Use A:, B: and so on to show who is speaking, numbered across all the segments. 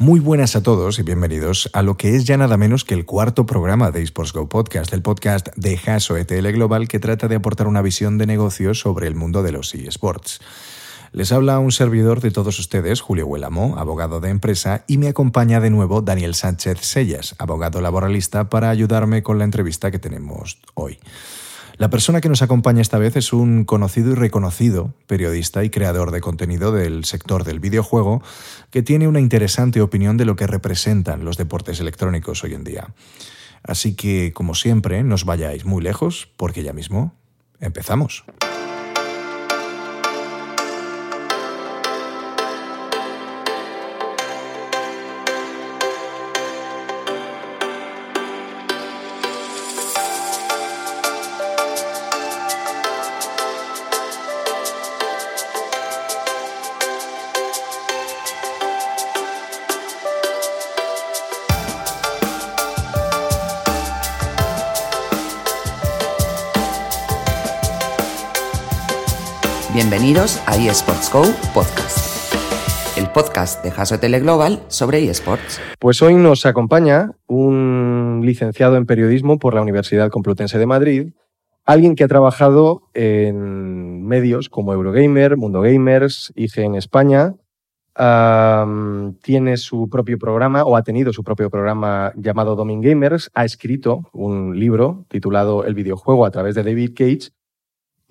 A: Muy buenas a todos y bienvenidos a lo que es ya nada menos que el cuarto programa de eSports Go Podcast, el podcast de Haso ETL Global que trata de aportar una visión de negocio sobre el mundo de los eSports. Les habla un servidor de todos ustedes, Julio Huelamo, abogado de empresa, y me acompaña de nuevo Daniel Sánchez Sellas, abogado laboralista, para ayudarme con la entrevista que tenemos hoy. La persona que nos acompaña esta vez es un conocido y reconocido periodista y creador de contenido del sector del videojuego que tiene una interesante opinión de lo que representan los deportes electrónicos hoy en día. Así que, como siempre, no os vayáis muy lejos porque ya mismo empezamos.
B: Bienvenidos a eSports Go Podcast, el podcast de Haso Tele Global sobre eSports.
C: Pues hoy nos acompaña un licenciado en periodismo por la Universidad Complutense de Madrid, alguien que ha trabajado en medios como Eurogamer, Mundo Gamers, en España. tiene su propio programa o ha tenido su propio programa llamado Domin Gamers. Ha escrito un libro titulado El videojuego a través de David Cage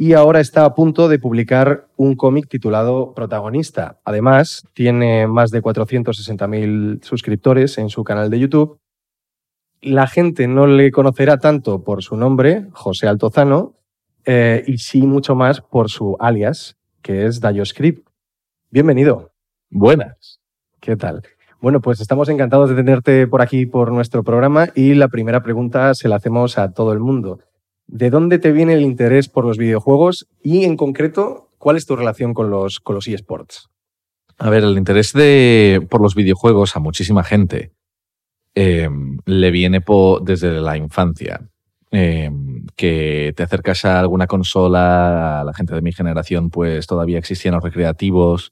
C: y ahora está a punto de publicar un cómic titulado Protagonista. Además, tiene más de 460.000 suscriptores en su canal de YouTube. La gente no le conocerá tanto por su nombre, José Altozano, eh, y sí mucho más por su alias, que es DayoScript. Bienvenido.
D: Buenas.
C: ¿Qué tal? Bueno, pues estamos encantados de tenerte por aquí por nuestro programa y la primera pregunta se la hacemos a todo el mundo. ¿De dónde te viene el interés por los videojuegos y, en concreto, cuál es tu relación con los, eSports?
D: A ver, el interés de, por los videojuegos a muchísima gente em, le viene desde la infancia. Em, que te acercas a alguna consola, a la gente de mi generación, pues todavía existían los recreativos.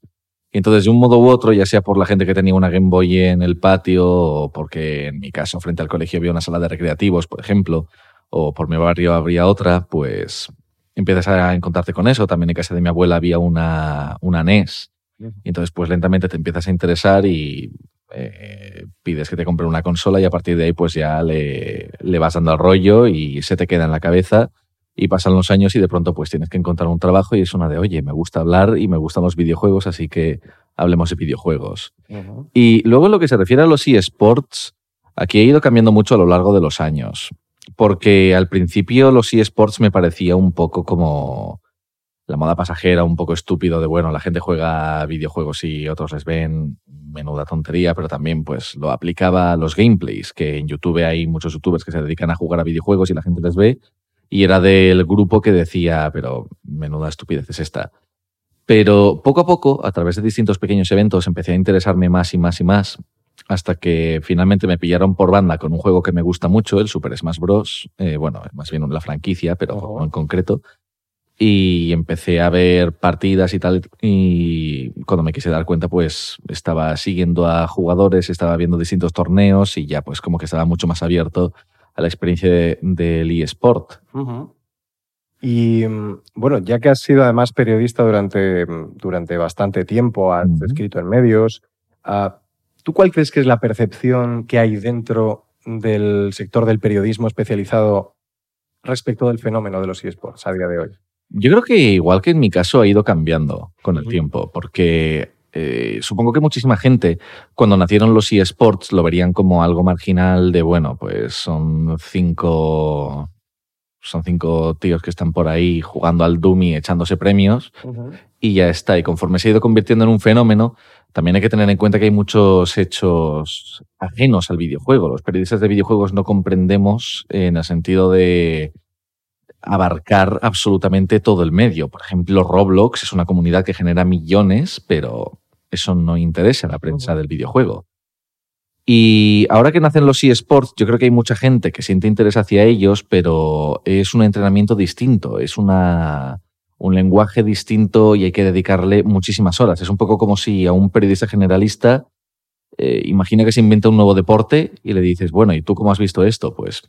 D: Y entonces, de un modo u otro, ya sea por la gente que tenía una Game Boy en el patio, o porque en mi caso, frente al colegio había una sala de recreativos, por ejemplo, o por mi barrio habría otra, pues empiezas a encontrarte con eso. También en casa de mi abuela había una, una NES. Y entonces, pues lentamente te empiezas a interesar y eh, pides que te compre una consola y a partir de ahí, pues ya le, le vas dando al rollo y se te queda en la cabeza. Y pasan los años y de pronto pues tienes que encontrar un trabajo y es una de, oye, me gusta hablar y me gustan los videojuegos, así que hablemos de videojuegos. Y luego en lo que se refiere a los eSports, aquí ha ido cambiando mucho a lo largo de los años porque al principio los eSports me parecía un poco como la moda pasajera, un poco estúpido de, bueno, la gente juega videojuegos y otros les ven menuda tontería, pero también pues lo aplicaba a los gameplays, que en YouTube hay muchos youtubers que se dedican a jugar a videojuegos y la gente les ve, y era del grupo que decía, pero menuda estupidez es esta. Pero poco a poco, a través de distintos pequeños eventos, empecé a interesarme más y más y más hasta que finalmente me pillaron por banda con un juego que me gusta mucho, el Super Smash Bros. Eh, bueno, más bien la franquicia, pero en concreto. Y empecé a ver partidas y tal. Y cuando me quise dar cuenta, pues estaba siguiendo a jugadores, estaba viendo distintos torneos y ya, pues como que estaba mucho más abierto a la experiencia del eSport.
C: Y mm, bueno, ya que has sido además periodista durante, durante bastante tiempo, has escrito en medios, uh, ¿Tú cuál crees que es la percepción que hay dentro del sector del periodismo especializado respecto del fenómeno de los eSports a día de hoy?
D: Yo creo que igual que en mi caso ha ido cambiando con el tiempo, porque eh, supongo que muchísima gente cuando nacieron los eSports lo verían como algo marginal de, bueno, pues son cinco son cinco tíos que están por ahí jugando al Dummy, echándose premios y ya está. Y conforme se ha ido convirtiendo en un fenómeno, también hay que tener en cuenta que hay muchos hechos ajenos al videojuego. Los periodistas de videojuegos no comprendemos en el sentido de abarcar absolutamente todo el medio. Por ejemplo, Roblox es una comunidad que genera millones, pero eso no interesa a la prensa del videojuego. Y ahora que nacen los eSports, yo creo que hay mucha gente que siente interés hacia ellos, pero es un entrenamiento distinto, es una, un lenguaje distinto y hay que dedicarle muchísimas horas. Es un poco como si a un periodista generalista eh, imagina que se inventa un nuevo deporte y le dices, bueno, ¿y tú cómo has visto esto? Pues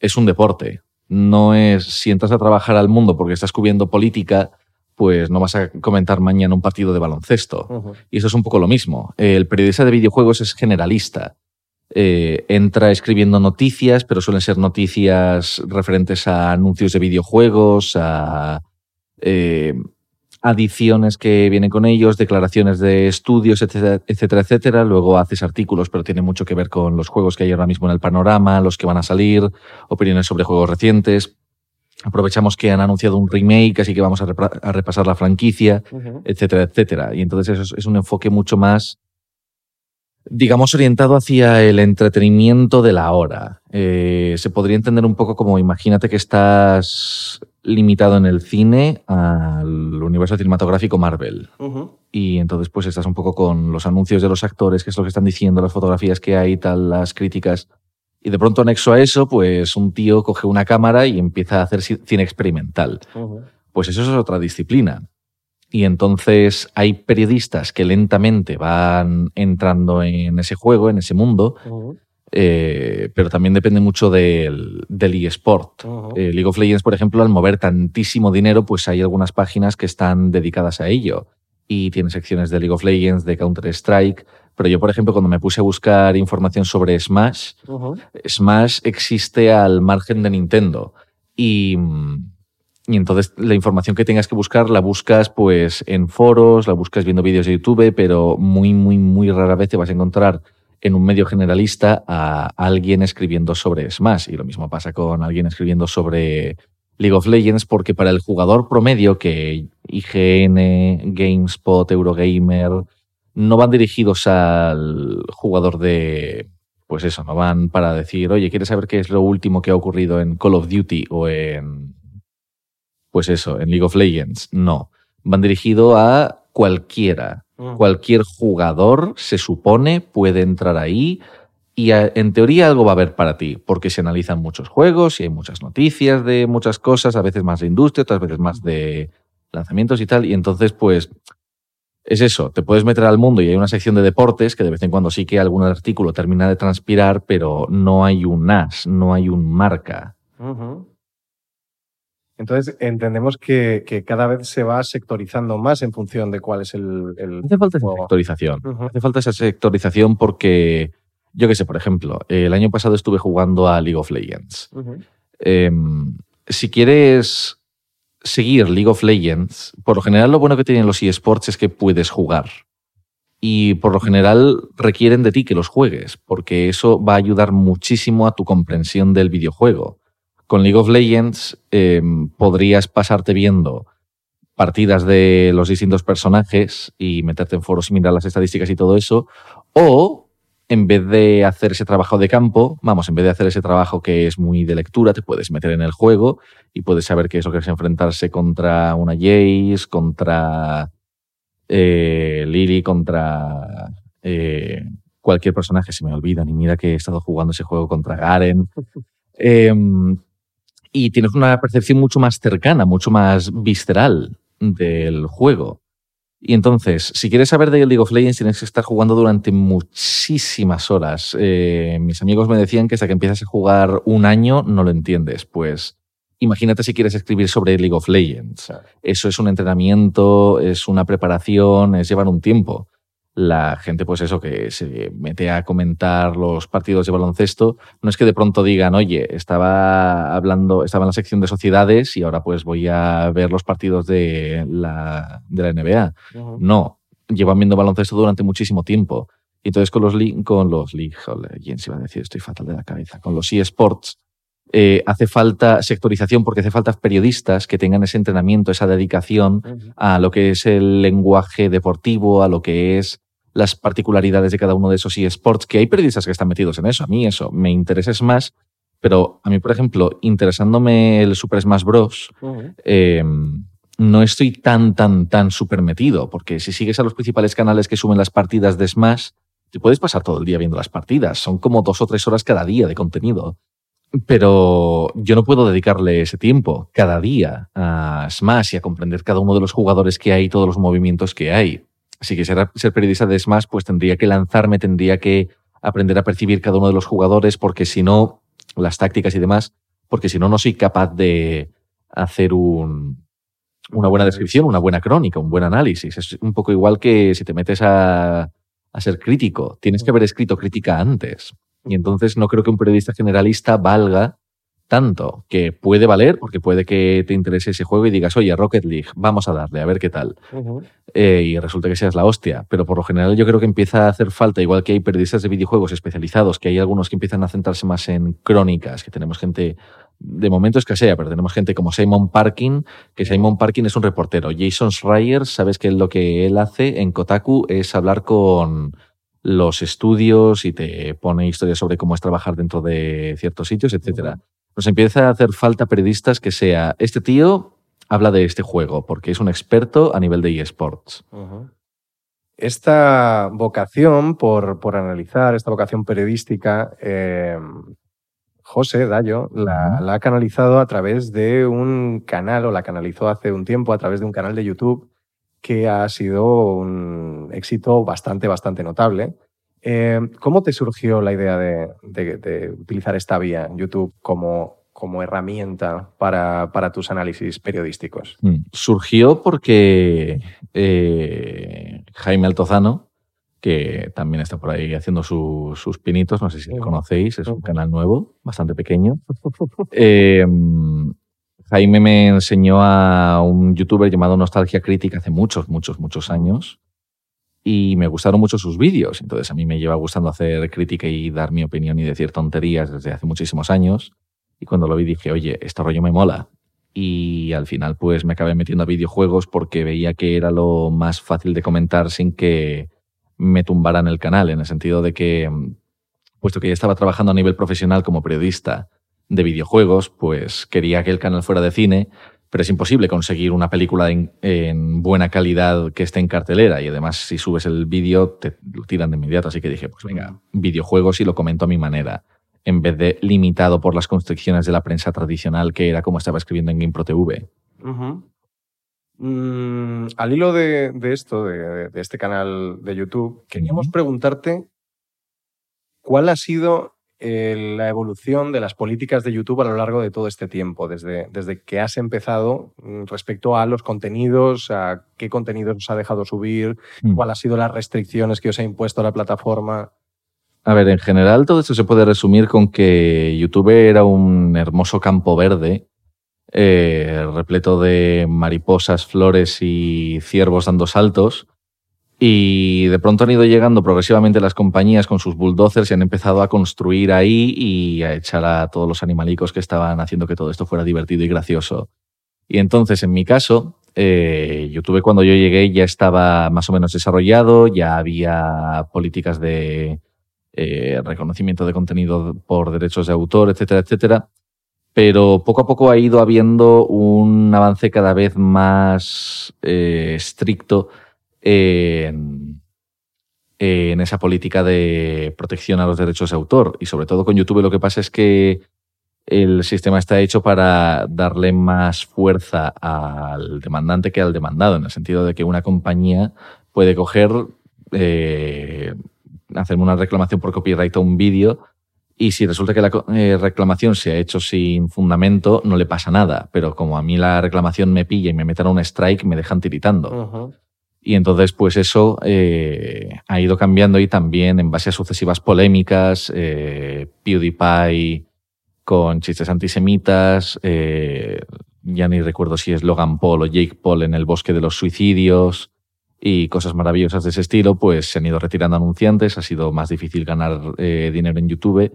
D: es un deporte. No es, si entras a trabajar al mundo porque estás cubriendo política, pues no vas a comentar mañana un partido de baloncesto. Y eso es un poco lo mismo. El periodista de videojuegos es generalista. Eh, entra escribiendo noticias, pero suelen ser noticias referentes a anuncios de videojuegos, a eh, adiciones que vienen con ellos, declaraciones de estudios, etcétera, etcétera, etcétera. Luego haces artículos, pero tiene mucho que ver con los juegos que hay ahora mismo en el panorama, los que van a salir, opiniones sobre juegos recientes. Aprovechamos que han anunciado un remake, así que vamos a, repasar la franquicia, etcétera, etcétera. Y entonces eso es, un enfoque mucho más, digamos, orientado hacia el entretenimiento de la hora. Eh, se podría entender un poco como, imagínate que estás limitado en el cine al universo cinematográfico Marvel. Y entonces pues estás un poco con los anuncios de los actores, qué es lo que están diciendo, las fotografías que hay, tal, las críticas. Y de pronto anexo a eso, pues un tío coge una cámara y empieza a hacer cine experimental. Pues eso es otra disciplina. Y entonces hay periodistas que lentamente van entrando en ese juego, en ese mundo, eh, pero también depende mucho del, del eSport. Eh, League of Legends, por ejemplo, al mover tantísimo dinero, pues hay algunas páginas que están dedicadas a ello. Y tiene secciones de League of Legends, de Counter-Strike, pero yo, por ejemplo, cuando me puse a buscar información sobre Smash, Smash existe al margen de Nintendo. Y, y, entonces la información que tengas que buscar la buscas pues en foros, la buscas viendo vídeos de YouTube, pero muy, muy, muy rara vez te vas a encontrar en un medio generalista a alguien escribiendo sobre Smash. Y lo mismo pasa con alguien escribiendo sobre League of Legends, porque para el jugador promedio que IGN, GameSpot, Eurogamer, no van dirigidos al jugador de, pues eso, no van para decir, oye, ¿quieres saber qué es lo último que ha ocurrido en Call of Duty o en, pues eso, en League of Legends? No, van dirigidos a cualquiera. Mm. Cualquier jugador, se supone, puede entrar ahí y en teoría algo va a haber para ti, porque se analizan muchos juegos y hay muchas noticias de muchas cosas, a veces más de industria, otras veces más de lanzamientos y tal, y entonces pues es eso, te puedes meter al mundo y hay una sección de deportes que de vez en cuando sí que algún artículo termina de transpirar, pero no hay un as, no hay un marca.
C: Entonces entendemos que, cada vez se va sectorizando más en función de cuál es el...
D: Hace falta esa sectorización. Hace falta esa sectorización porque, yo qué sé, por ejemplo, el año pasado estuve jugando a League of Legends. Em, si quieres seguir League of Legends, por lo general lo bueno que tienen los eSports es que puedes jugar. Y por lo general requieren de ti que los juegues, porque eso va a ayudar muchísimo a tu comprensión del videojuego. Con League of Legends em, podrías pasarte viendo partidas de los distintos personajes y meterte en foros y mirar las estadísticas y todo eso, o en vez de hacer ese trabajo de campo, vamos, en vez de hacer ese trabajo que es muy de lectura, te puedes meter en el juego y puedes saber qué es lo que es enfrentarse contra una Jace, contra eh, Lily, contra eh, cualquier personaje, se me olvida, ni mira que he estado jugando ese juego contra Garen. Em, y tienes una percepción mucho más cercana, mucho más visceral del juego. Y entonces, si quieres saber de League of Legends, tienes que estar jugando durante muchísimas horas. Eh, mis amigos me decían que hasta que empiezas a jugar un año no lo entiendes. Pues imagínate si quieres escribir sobre League of Legends. Eso es un entrenamiento, es una preparación, es llevar un tiempo la gente, pues eso, que se mete a comentar los partidos de baloncesto, no es que de pronto digan, oye, estaba hablando, estaba en la sección de sociedades y ahora pues voy a ver los partidos de la, de la NBA. No, llevan viendo baloncesto durante muchísimo tiempo. Y entonces con los, con los ¿quién se iba a decir? Estoy fatal de la cabeza. Con los eSports, eh, hace falta sectorización porque hace falta periodistas que tengan ese entrenamiento, esa dedicación a lo que es el lenguaje deportivo, a lo que es las particularidades de cada uno de esos eSports, que hay periodistas que están metidos en eso. A mí eso me interesa más, pero a mí, por ejemplo, interesándome el Super Smash Bros., em, no estoy tan, tan, tan súper metido, porque si sigues a los principales canales que suben las partidas de Smash, te puedes pasar todo el día viendo las partidas. Son como dos o tres horas cada día de contenido. Pero yo no puedo dedicarle ese tiempo cada día a Smash y a comprender cada uno de los jugadores que hay, todos los movimientos que hay. Si quisiera ser periodista de Smash, pues tendría que lanzarme, tendría que aprender a percibir cada uno de los jugadores, porque si no, las tácticas y demás, porque si no, no soy capaz de hacer un, una buena descripción, una buena crónica, un buen análisis. Es un poco igual que si te metes a, a ser crítico. Tienes que haber escrito crítica antes. Y entonces no creo que un periodista generalista valga tanto, que puede valer, porque puede que te interese ese juego y digas, oye, Rocket League, vamos a darle, a ver qué tal. Eh, y resulta que seas la hostia. Pero por lo general yo creo que empieza a hacer falta, igual que hay periodistas de videojuegos especializados, que hay algunos que empiezan a centrarse más en crónicas, que tenemos gente, de momento escasea, pero tenemos gente como Simon Parkin, que Simon Parkin es un reportero. Jason Schreier, sabes que lo que él hace en Kotaku es hablar con los estudios y te pone historias sobre cómo es trabajar dentro de ciertos sitios, etcétera nos empieza a hacer falta periodistas que sea, este tío habla de este juego, porque es un experto a nivel de eSports.
C: Esta vocación por, por, analizar, esta vocación periodística, eh, José Dayo la, la, ha canalizado a través de un canal, o la canalizó hace un tiempo a través de un canal de YouTube que ha sido un éxito bastante, bastante notable. Eh, ¿Cómo te surgió la idea de, utilizar esta vía, YouTube, como, como herramienta para, para, tus análisis periodísticos?
D: Mm, surgió porque eh, Jaime Altozano, que también está por ahí haciendo sus pinitos, no sé si lo conocéis, es un canal nuevo, bastante pequeño. Em, Jaime me enseñó a un youtuber llamado Nostalgia Crítica hace muchos, muchos, muchos años y me gustaron mucho sus vídeos. Entonces a mí me lleva gustando hacer crítica y dar mi opinión y decir tonterías desde hace muchísimos años. Y cuando lo vi dije, oye, este rollo me mola. Y al final pues me acabé metiendo a videojuegos porque veía que era lo más fácil de comentar sin que me tumbaran el canal, en el sentido de que, puesto que ya estaba trabajando a nivel profesional como periodista de videojuegos, pues quería que el canal fuera de cine, pero es imposible conseguir una película en, buena calidad que esté en cartelera. Y además si subes el vídeo te lo tiran de inmediato. Así que dije, pues venga, videojuegos y lo comento a mi manera, en vez de limitado por las constricciones de la prensa tradicional que era como estaba escribiendo en GamePro TV.
C: Mm, al hilo de, esto, de, de, este canal de YouTube, queríamos preguntarte cuál ha sido la evolución de las políticas de YouTube a lo largo de todo este tiempo, desde, desde que has empezado mm, respecto a los contenidos, a qué contenidos os ha dejado subir, mm. cuáles han sido las restricciones que os ha impuesto la plataforma.
D: A ver, en general todo esto se puede resumir con que YouTube era un hermoso campo verde, eh, repleto de mariposas, flores y ciervos dando saltos, y de pronto han ido llegando progresivamente las compañías con sus bulldozers y han empezado a construir ahí y a echar a todos los animalicos que estaban haciendo que todo esto fuera divertido y gracioso. Y entonces, en mi caso, eh, YouTube cuando yo llegué ya estaba más o menos desarrollado, ya había políticas de eh, reconocimiento de contenido por derechos de autor, etcétera, etcétera. Pero poco a poco ha ido habiendo un avance cada vez más eh, estricto en, esa política de protección a los derechos de autor. Y sobre todo con YouTube lo que pasa es que el sistema está hecho para darle más fuerza al demandante que al demandado, en el sentido de que una compañía puede coger, eh, hacerme una reclamación por copyright a un vídeo y si resulta que la eh, reclamación se ha hecho sin fundamento, no le pasa nada. Pero como a mí la reclamación me pilla y me meten a un strike, me dejan tiritando. Y entonces, pues eso eh, ha ido cambiando y también en base a sucesivas polémicas, eh, PewDiePie con chistes antisemitas, eh, ya ni recuerdo si es Logan Paul o Jake Paul en el bosque de los suicidios y cosas maravillosas de ese estilo, pues se han ido retirando anunciantes, ha sido más difícil ganar dinero en YouTube.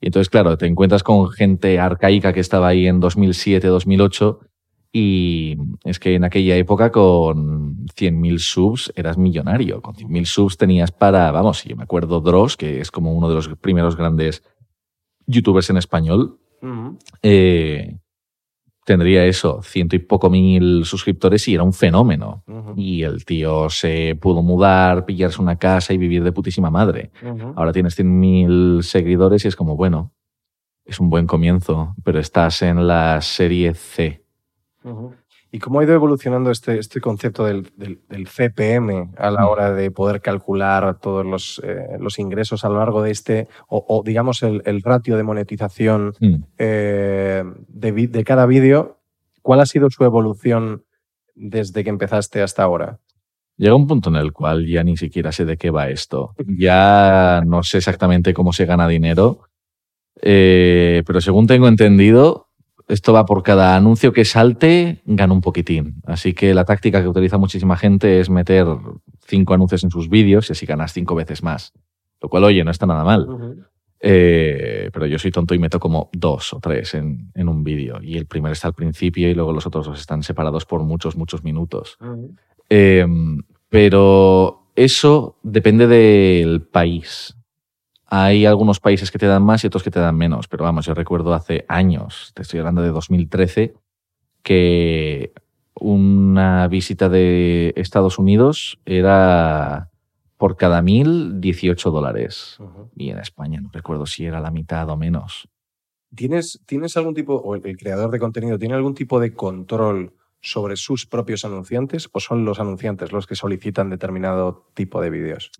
D: Y entonces, claro, te encuentras con gente arcaica que estaba ahí en 2007, 2008 y es que en aquella época con 100.000 subs eras millonario. Con 100.000 subs tenías para, vamos, yo me acuerdo Dross, que es como uno de los primeros grandes youtubers en español, eh, tendría eso, ciento y poco mil suscriptores y era un fenómeno. Y el tío se pudo mudar, pillarse una casa y vivir de putísima madre. Ahora tienes 100.000 seguidores y es como, bueno, es un buen comienzo, pero estás en la serie C
C: ¿Y cómo ha ido evolucionando este, este concepto del, CPM a la mm. hora de poder calcular todos los, eh, los ingresos a lo largo de este, o, digamos el, ratio de monetización mm. eh, de, cada vídeo? ¿Cuál ha sido su evolución desde que empezaste hasta ahora?
D: Llega un punto en el cual ya ni siquiera sé de qué va esto. Ya no sé exactamente cómo se gana dinero, eh, pero según tengo entendido, esto va por cada anuncio que salte, gana un poquitín. Así que la táctica que utiliza muchísima gente es meter cinco anuncios en sus vídeos y así ganas cinco veces más. Lo cual, oye, no está nada mal. Eh, pero yo soy tonto y meto como dos o tres en, un vídeo. Y el primero está al principio y luego los otros dos están separados por muchos, muchos minutos. Em, pero eso depende del país. Hay algunos países que te dan más y otros que te dan menos, pero vamos, yo recuerdo hace años, te estoy hablando de 2013, que una visita de Estados Unidos era por cada mil 18 dólares. Y en España no recuerdo si era la mitad o menos.
C: ¿Tienes, ¿Tienes algún tipo, o el creador de contenido, tiene algún tipo de control sobre sus propios anunciantes o son los anunciantes los que solicitan determinado tipo de vídeos?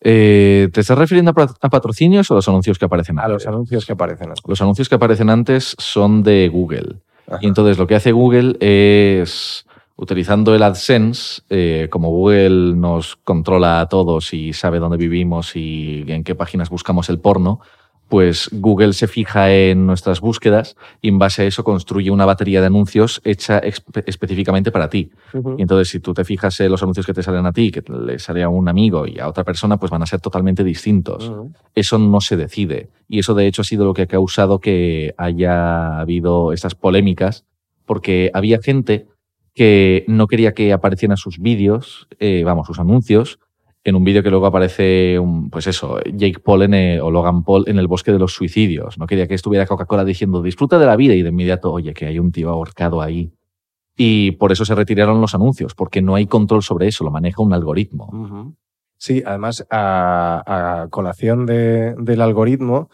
D: Eh, ¿Te estás refiriendo a, patrocinios o a los anuncios que aparecen antes?
C: A los anuncios que aparecen
D: antes. Los anuncios que aparecen antes son de Google. Y entonces lo que hace Google es, utilizando el AdSense, eh, como Google nos controla a todos y sabe dónde vivimos y en qué páginas buscamos el porno, pues Google se fija en nuestras búsquedas y en base a eso construye una batería de anuncios hecha específicamente para ti. Y entonces, si tú te fijas en los anuncios que te salen a ti, que le sale a un amigo y a otra persona, pues van a ser totalmente distintos. Eso no se decide. Y eso, de hecho, ha sido lo que ha causado que haya habido estas polémicas, porque había gente que no quería que aparecieran sus vídeos, eh, vamos, sus anuncios, en un vídeo que luego aparece, un, pues eso, Jake Paul o Logan Paul en el bosque de los suicidios. No quería que estuviera Coca-Cola diciendo disfruta de la vida y de inmediato, oye, que hay un tío ahorcado ahí. Y por eso se retiraron los anuncios, porque no hay control sobre eso, lo maneja un algoritmo.
C: Sí, además, a, colación del algoritmo,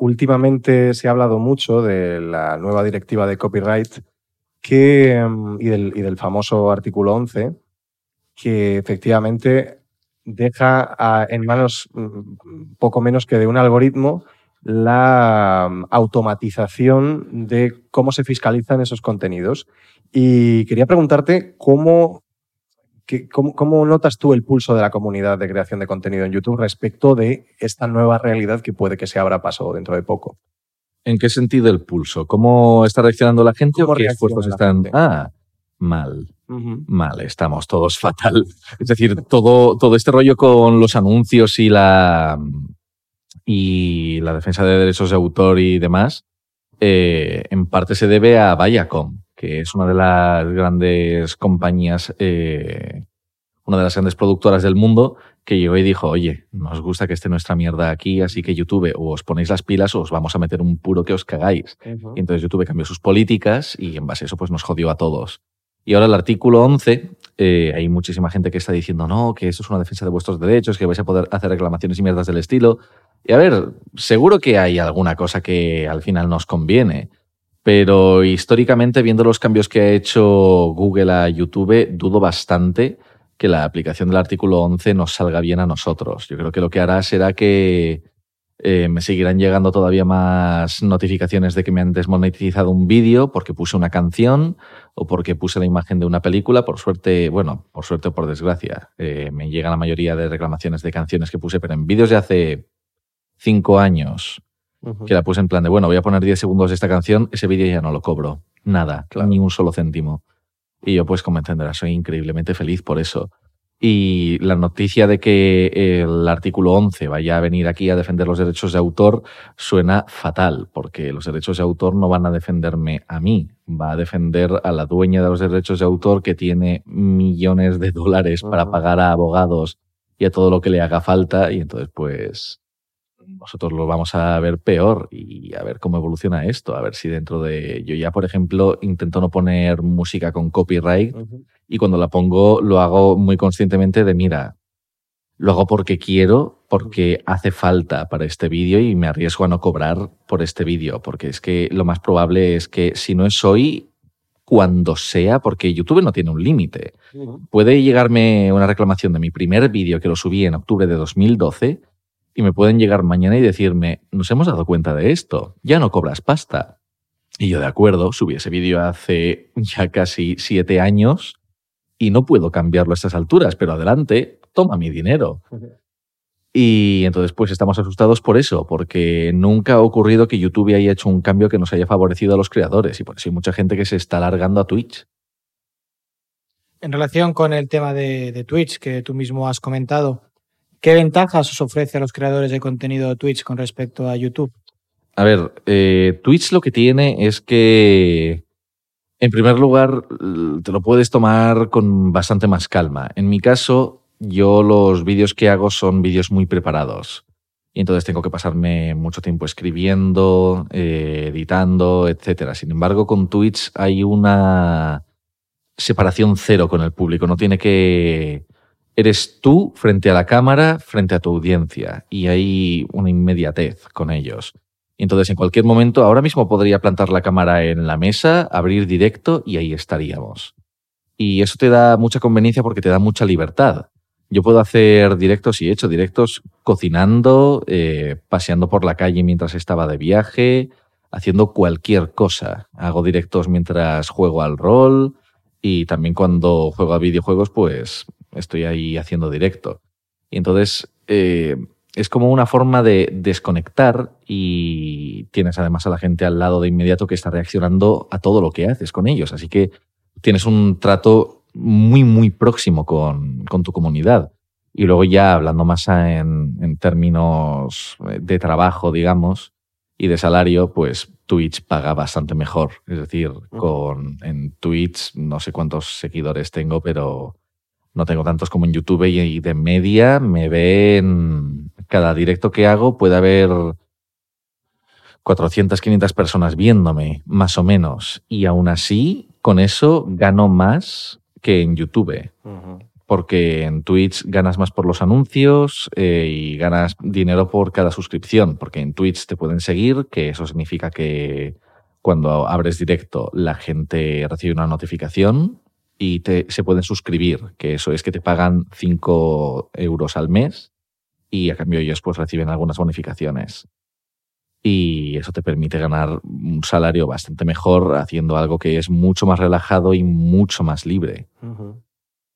C: últimamente se ha hablado mucho de la nueva directiva de copyright que, mm, y, del, y del famoso artículo 11, que efectivamente deja en manos mm, poco menos que de un algoritmo la mm, automatización de cómo se fiscalizan esos contenidos. Y quería preguntarte cómo, cómo, notas tú el pulso de la comunidad de creación de contenido en YouTube respecto de esta nueva realidad que puede que se abra paso dentro de poco.
D: ¿En qué sentido el pulso? ¿Cómo está reaccionando la gente o qué esfuerzos están? Ah, mal mal, estamos todos fatal. Es decir, todo, todo este rollo con los anuncios y la, y la defensa de derechos de autor y demás, eh, en parte se debe a Viacom, que es una de las grandes compañías, eh, una de las grandes productoras del mundo, que llegó y dijo, oye, nos gusta que esté nuestra mierda aquí, así que YouTube o os ponéis las pilas o os vamos a meter un puro que os cagáis. Y entonces YouTube cambió sus políticas y en base a eso pues nos jodió a todos. Y ahora el artículo 11, eh, hay muchísima gente que está diciendo, no, que eso es una defensa de vuestros derechos, que vais a poder hacer reclamaciones y mierdas del estilo. Y a ver, seguro que hay alguna cosa que al final nos conviene, pero históricamente, viendo los cambios que ha hecho Google a YouTube, dudo bastante que la aplicación del artículo 11 nos salga bien a nosotros. Yo creo que lo que hará será que eh, me seguirán llegando todavía más notificaciones de que me han desmonetizado un vídeo porque puse una canción o porque puse la imagen de una película. Por suerte, bueno, por suerte o por desgracia, eh, me llegan la mayoría de reclamaciones de canciones que puse, pero en vídeos de hace cinco años, que la puse en plan de, bueno, voy a poner 10 segundos de esta canción, ese vídeo ya no lo cobro. Nada, ni un solo céntimo. Y yo, pues, como entenderás, soy increíblemente feliz por eso. Y la noticia de que el artículo 11 vaya a venir aquí a defender los derechos de autor suena fatal, porque los derechos de autor no van a defenderme a mí, va a defender a la dueña de los derechos de autor que tiene millones de dólares para pagar a abogados y a todo lo que le haga falta. Y entonces, pues, nosotros lo vamos a ver peor y a ver cómo evoluciona esto, a ver si dentro de... Yo ya, por ejemplo, intento no poner música con copyright y cuando la pongo lo hago muy conscientemente de, mira, lo hago porque quiero, porque hace falta para este vídeo y me arriesgo a no cobrar por este vídeo, porque es que lo más probable es que si no es hoy, cuando sea, porque YouTube no tiene un límite. Puede llegarme una reclamación de mi primer vídeo que lo subí en octubre de 2012 y me pueden llegar mañana y decirme, nos hemos dado cuenta de esto, ya no cobras pasta. Y yo de acuerdo, subí ese vídeo hace ya casi siete años y no puedo cambiarlo a estas alturas, pero adelante, toma mi dinero. Y entonces, pues estamos asustados por eso, porque nunca ha ocurrido que YouTube haya hecho un cambio que nos haya favorecido a los creadores y por eso hay mucha gente que se está alargando a Twitch.
E: En relación con el tema de, Twitch que tú mismo has comentado, ¿qué ventajas os ofrece a los creadores de contenido Twitch con respecto a YouTube?
D: A ver, eh, Twitch lo que tiene es que, en primer lugar, te lo puedes tomar con bastante más calma. En mi caso, yo los vídeos que hago son vídeos muy preparados. Y entonces tengo que pasarme mucho tiempo escribiendo, eh, editando, etc. Sin embargo, con Twitch hay una separación cero con el público. No tiene que. Eres tú frente a la cámara, frente a tu audiencia. Y hay una inmediatez con ellos. Entonces, en cualquier momento, ahora mismo podría plantar la cámara en la mesa, abrir directo y ahí estaríamos. Y eso te da mucha conveniencia porque te da mucha libertad. Yo puedo hacer directos y he hecho directos cocinando, eh, paseando por la calle mientras estaba de viaje, haciendo cualquier cosa. Hago directos mientras juego al rol y también cuando juego a videojuegos, pues estoy ahí haciendo directo. Y entonces eh, es como una forma de desconectar y tienes además a la gente al lado de inmediato que está reaccionando a todo lo que haces con ellos. Así que tienes un trato muy, muy próximo con, tu comunidad. Y luego ya hablando más en, términos de trabajo, digamos, y de salario, pues Twitch paga bastante mejor. Es decir, con, en Twitch no sé cuántos seguidores tengo, pero no tengo tantos como en YouTube y, de media me ven, cada directo que hago puede haber 400, 500 personas viéndome, más o menos. Y aún así, con eso gano más que en YouTube. Porque en Twitch ganas más por los anuncios eh, y ganas dinero por cada suscripción. Porque en Twitch te pueden seguir, que eso significa que cuando abres directo la gente recibe una notificación y te, se pueden suscribir, que eso es que te pagan 5 euros al mes y a cambio ellos pues reciben algunas bonificaciones. Y eso te permite ganar un salario bastante mejor haciendo algo que es mucho más relajado y mucho más libre.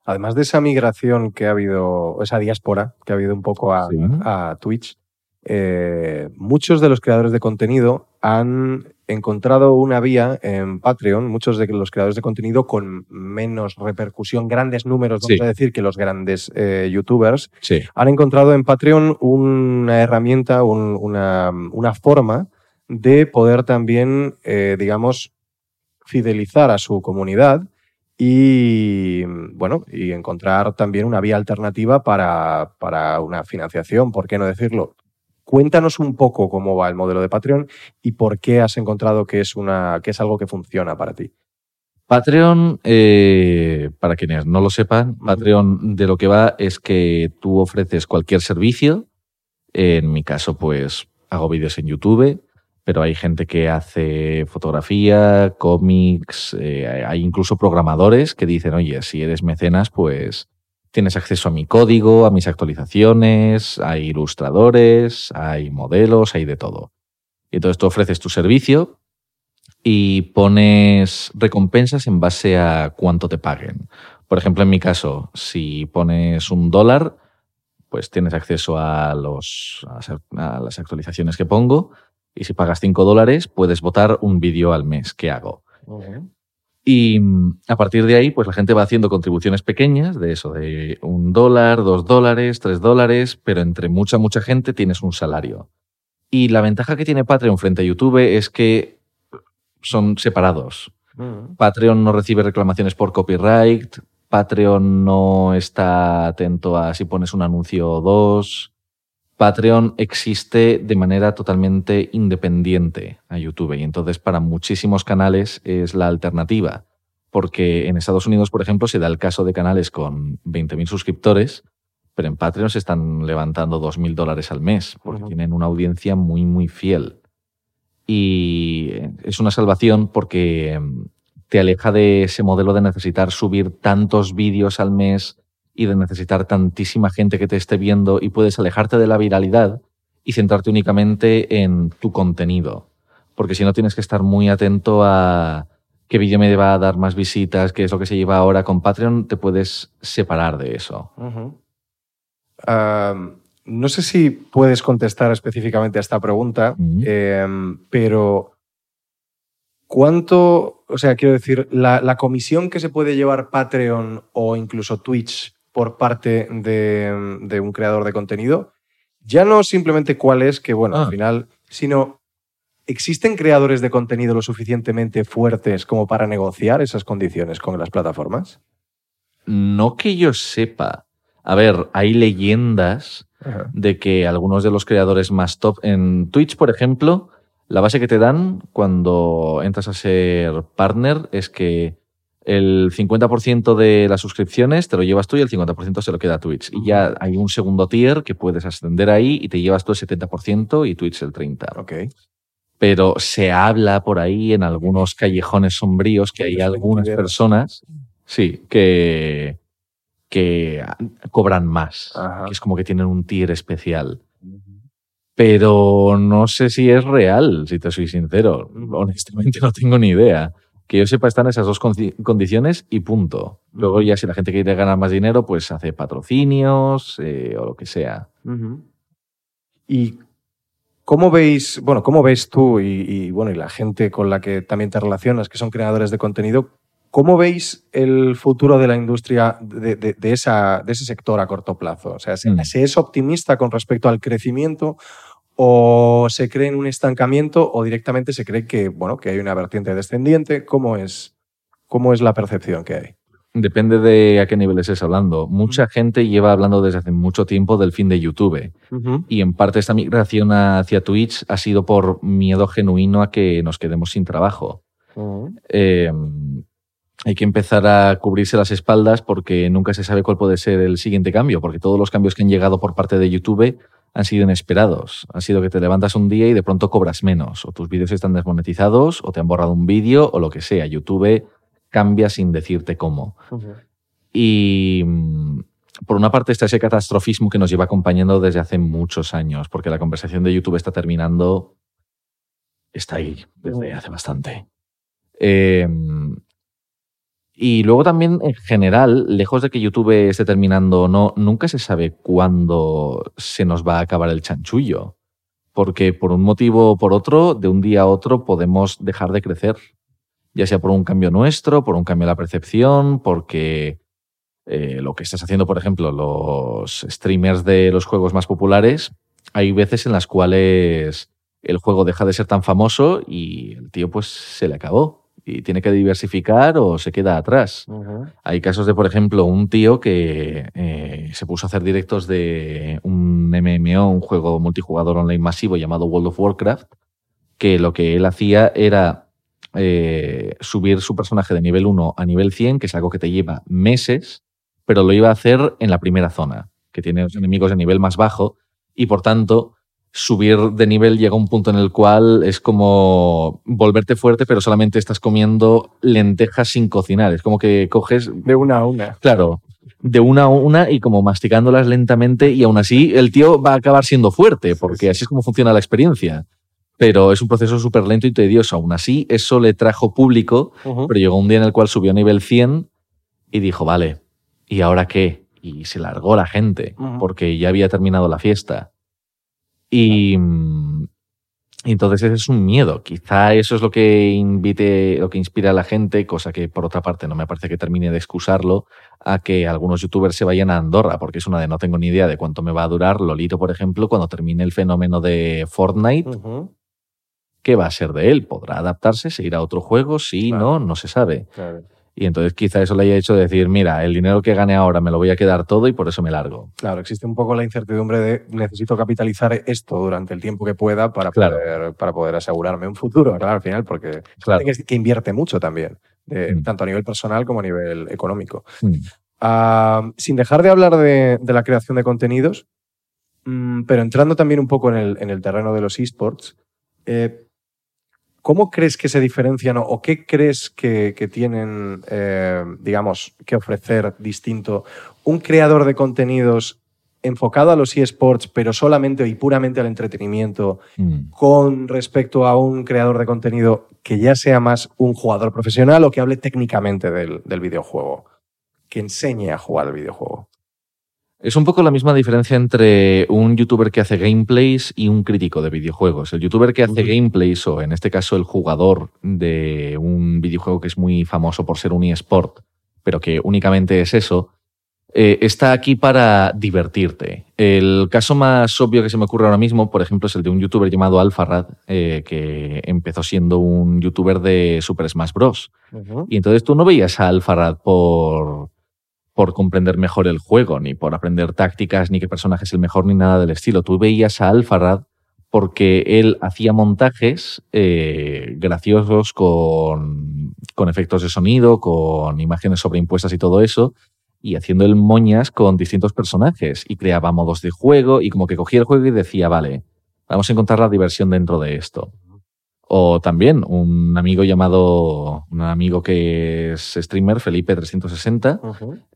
C: Además de esa migración que ha habido, esa diáspora que ha habido un poco a, a Twitch, eh, muchos de los creadores de contenido han encontrado una vía en Patreon, muchos de los creadores de contenido con menos repercusión, grandes números, vamos a decir, que los grandes eh, youtubers, han encontrado en Patreon una herramienta, una, forma de poder también, eh, digamos, fidelizar a su comunidad y bueno, y encontrar también una vía alternativa para, para, una financiación, ¿por qué no decirlo? Cuéntanos un poco cómo va el modelo de Patreon y por qué has encontrado que es, una, que es algo que funciona para ti.
D: Patreon, eh, para quienes no lo sepan, Patreon de lo que va es que tú ofreces cualquier servicio. En mi caso, pues hago vídeos en YouTube, pero hay gente que hace fotografía, cómics, eh, hay incluso programadores que dicen, oye, si eres mecenas, pues Tienes acceso a mi código, a mis actualizaciones, hay ilustradores, hay modelos, hay de todo. Y entonces tú ofreces tu servicio y pones recompensas en base a cuánto te paguen. Por ejemplo, en mi caso, si pones un dólar, pues tienes acceso a, las actualizaciones que pongo. Y si pagas cinco dólares, puedes votar un vídeo al mes que hago. Y mm, a partir de ahí, pues la gente va haciendo contribuciones pequeñas de eso, de un dólar, dos dólares, tres dólares, pero entre mucha, mucha gente tienes un salario. Y la ventaja que tiene Patreon frente a YouTube es que son separados. Mm. Patreon no recibe reclamaciones por copyright, Patreon no está atento a si pones un anuncio o dos. Patreon existe de manera totalmente independiente a YouTube y entonces para muchísimos canales es la alternativa, porque en Estados Unidos, por ejemplo, se da el caso de canales con 20.000 suscriptores, pero en Patreon se están levantando 2.000 dólares al mes, porque tienen una audiencia muy, muy fiel. Y es una salvación porque mm, te aleja de ese modelo de necesitar subir tantos vídeos al mes y de necesitar tantísima gente que te esté viendo y puedes alejarte de la viralidad y centrarte únicamente en tu contenido. Porque si no tienes que estar muy atento a qué vídeo me va a dar más visitas, qué es lo que se lleva ahora con Patreon, te puedes separar de eso.
C: no sé si puedes contestar específicamente a esta pregunta, em, pero ¿cuánto, o sea, quiero decir, la, comisión que se puede llevar Patreon o incluso Twitch por parte de, un creador de contenido, ya no simplemente cuál es, que bueno, al ah. final, sino ¿existen creadores de contenido lo suficientemente fuertes como para negociar esas condiciones con las plataformas?
D: No que yo sepa. A ver, hay leyendas de que algunos de los creadores más top en Twitch, por ejemplo, la base que te dan cuando entras a ser partner es que el 50% de las suscripciones te lo llevas tú y el 50% se lo queda a Twitch. Y ya hay un segundo tier que puedes ascender ahí y te llevas tú el 70% y Twitch el 30%.
C: Ok.
D: Pero se habla por ahí en algunos callejones sombríos que hay algunas personas, sí, que, que cobran más. Que es como que tienen un tier especial. Pero no sé si es real, si te soy sincero. Honestamente no tengo ni idea que yo sepa, están esas dos condiciones y punto. Luego ya si la gente quiere ganar más dinero, pues hace patrocinios eh, o lo que sea.
C: ¿Y cómo veis, bueno, cómo ves tú y, bueno, y la gente con la que también te relacionas, que son creadores de contenido, ¿cómo veis el futuro de la industria de, esa, de ese sector a corto plazo? O sea, ¿se, mm. ¿se es optimista con respecto al crecimiento o se cree en un estancamiento o directamente se cree que, bueno, que hay una vertiente descendiente. ¿Cómo es, cómo es la percepción que hay?
D: Depende de a qué nivel estés hablando. Mucha gente lleva hablando desde hace mucho tiempo del fin de YouTube. Y en parte esta migración hacia Twitch ha sido por miedo genuino a que nos quedemos sin trabajo. Em, hay que empezar a cubrirse las espaldas porque nunca se sabe cuál puede ser el siguiente cambio, porque todos los cambios que han llegado por parte de YouTube han sido inesperados. Han sido que te levantas un día y de pronto cobras menos, o tus vídeos están desmonetizados, o te han borrado un vídeo, o lo que sea. YouTube cambia sin decirte cómo. Y mm, por una parte está ese catastrofismo que nos lleva acompañando desde hace muchos años, porque la conversación de YouTube está terminando, está ahí desde hace bastante. Eh, y luego también, en general, lejos de que YouTube esté terminando o no, nunca se sabe cuándo se nos va a acabar el chanchullo. Porque por un motivo o por otro, de un día a otro podemos dejar de crecer. Ya sea por un cambio nuestro, por un cambio en la percepción, porque eh, lo que estás haciendo, por ejemplo, los streamers de los juegos más populares, hay veces en las cuales el juego deja de ser tan famoso y el tío pues se le acabó y tiene que diversificar o se queda atrás. Hay casos de, por ejemplo, un tío que eh, se puso a hacer directos de un MMO, un juego multijugador online masivo llamado World of Warcraft, que lo que él hacía era eh, subir su personaje de nivel 1 a nivel 100, que es algo que te lleva meses, pero lo iba a hacer en la primera zona, que tiene los enemigos de nivel más bajo, y por tanto subir de nivel llega a un punto en el cual es como volverte fuerte, pero solamente estás comiendo lentejas sin cocinar. Es como que coges.
C: De una a una.
D: Claro. De una a una y como masticándolas lentamente, y aún así el tío va a acabar siendo fuerte, porque así es como funciona la experiencia. Pero es un proceso súper lento y tedioso. Aún así, eso le trajo público, pero llegó un día en el cual subió a nivel 100 y dijo, vale, ¿y ahora qué? Y se largó la gente, porque ya había terminado la fiesta. Y, entonces ese es un miedo. Quizá eso es lo que invite, lo que inspira a la gente, cosa que por otra parte no me parece que termine de excusarlo, a que algunos youtubers se vayan a Andorra, porque es una de no tengo ni idea de cuánto me va a durar Lolito, por ejemplo, cuando termine el fenómeno de Fortnite. ¿Qué va a ser de él? ¿Podrá adaptarse? ¿Se irá a otro juego? Sí, no, no se sabe. Y entonces quizá eso le haya hecho decir, mira, el dinero que gane ahora me lo voy a quedar todo y por eso me largo.
C: Claro, existe un poco la incertidumbre de necesito capitalizar esto durante el tiempo que pueda para, poder, para poder asegurarme un futuro, claro, al final, porque claro. que, que invierte mucho también, mm. tanto a nivel personal como a nivel económico. Mm. Ah, sin dejar de hablar de, la creación de contenidos, mm, pero entrando también un poco en el, en el terreno de los esports, eh, ¿Cómo crees que se diferencian o qué crees que, que tienen, eh, digamos, que ofrecer distinto un creador de contenidos enfocado a los eSports, pero solamente y puramente al entretenimiento,
D: Mm.
C: con respecto a un creador de contenido que ya sea más un jugador profesional o que hable técnicamente del, del videojuego, que enseñe a jugar al videojuego?
D: Es un poco la misma diferencia entre un youtuber que hace gameplays y un crítico de videojuegos. El youtuber que hace gameplays, o en este caso el jugador de un videojuego que es muy famoso por ser un eSport, pero que únicamente es eso, eh, está aquí para divertirte. El caso más obvio que se me ocurre ahora mismo, por ejemplo, es el de un youtuber llamado Alfarad, eh, que empezó siendo un youtuber de Super Smash Bros. Y entonces tú no veías a Alfarad por, por comprender mejor el juego, ni por aprender tácticas, ni qué personaje es el mejor, ni nada del estilo. Tú veías a Alfarad porque él hacía montajes eh, graciosos con, con efectos de sonido, con imágenes sobreimpuestas y todo eso, y haciendo el moñas con distintos personajes, y creaba modos de juego, y como que cogía el juego y decía, vale, vamos a encontrar la diversión dentro de esto. O también un amigo llamado, un amigo que es streamer, Felipe360,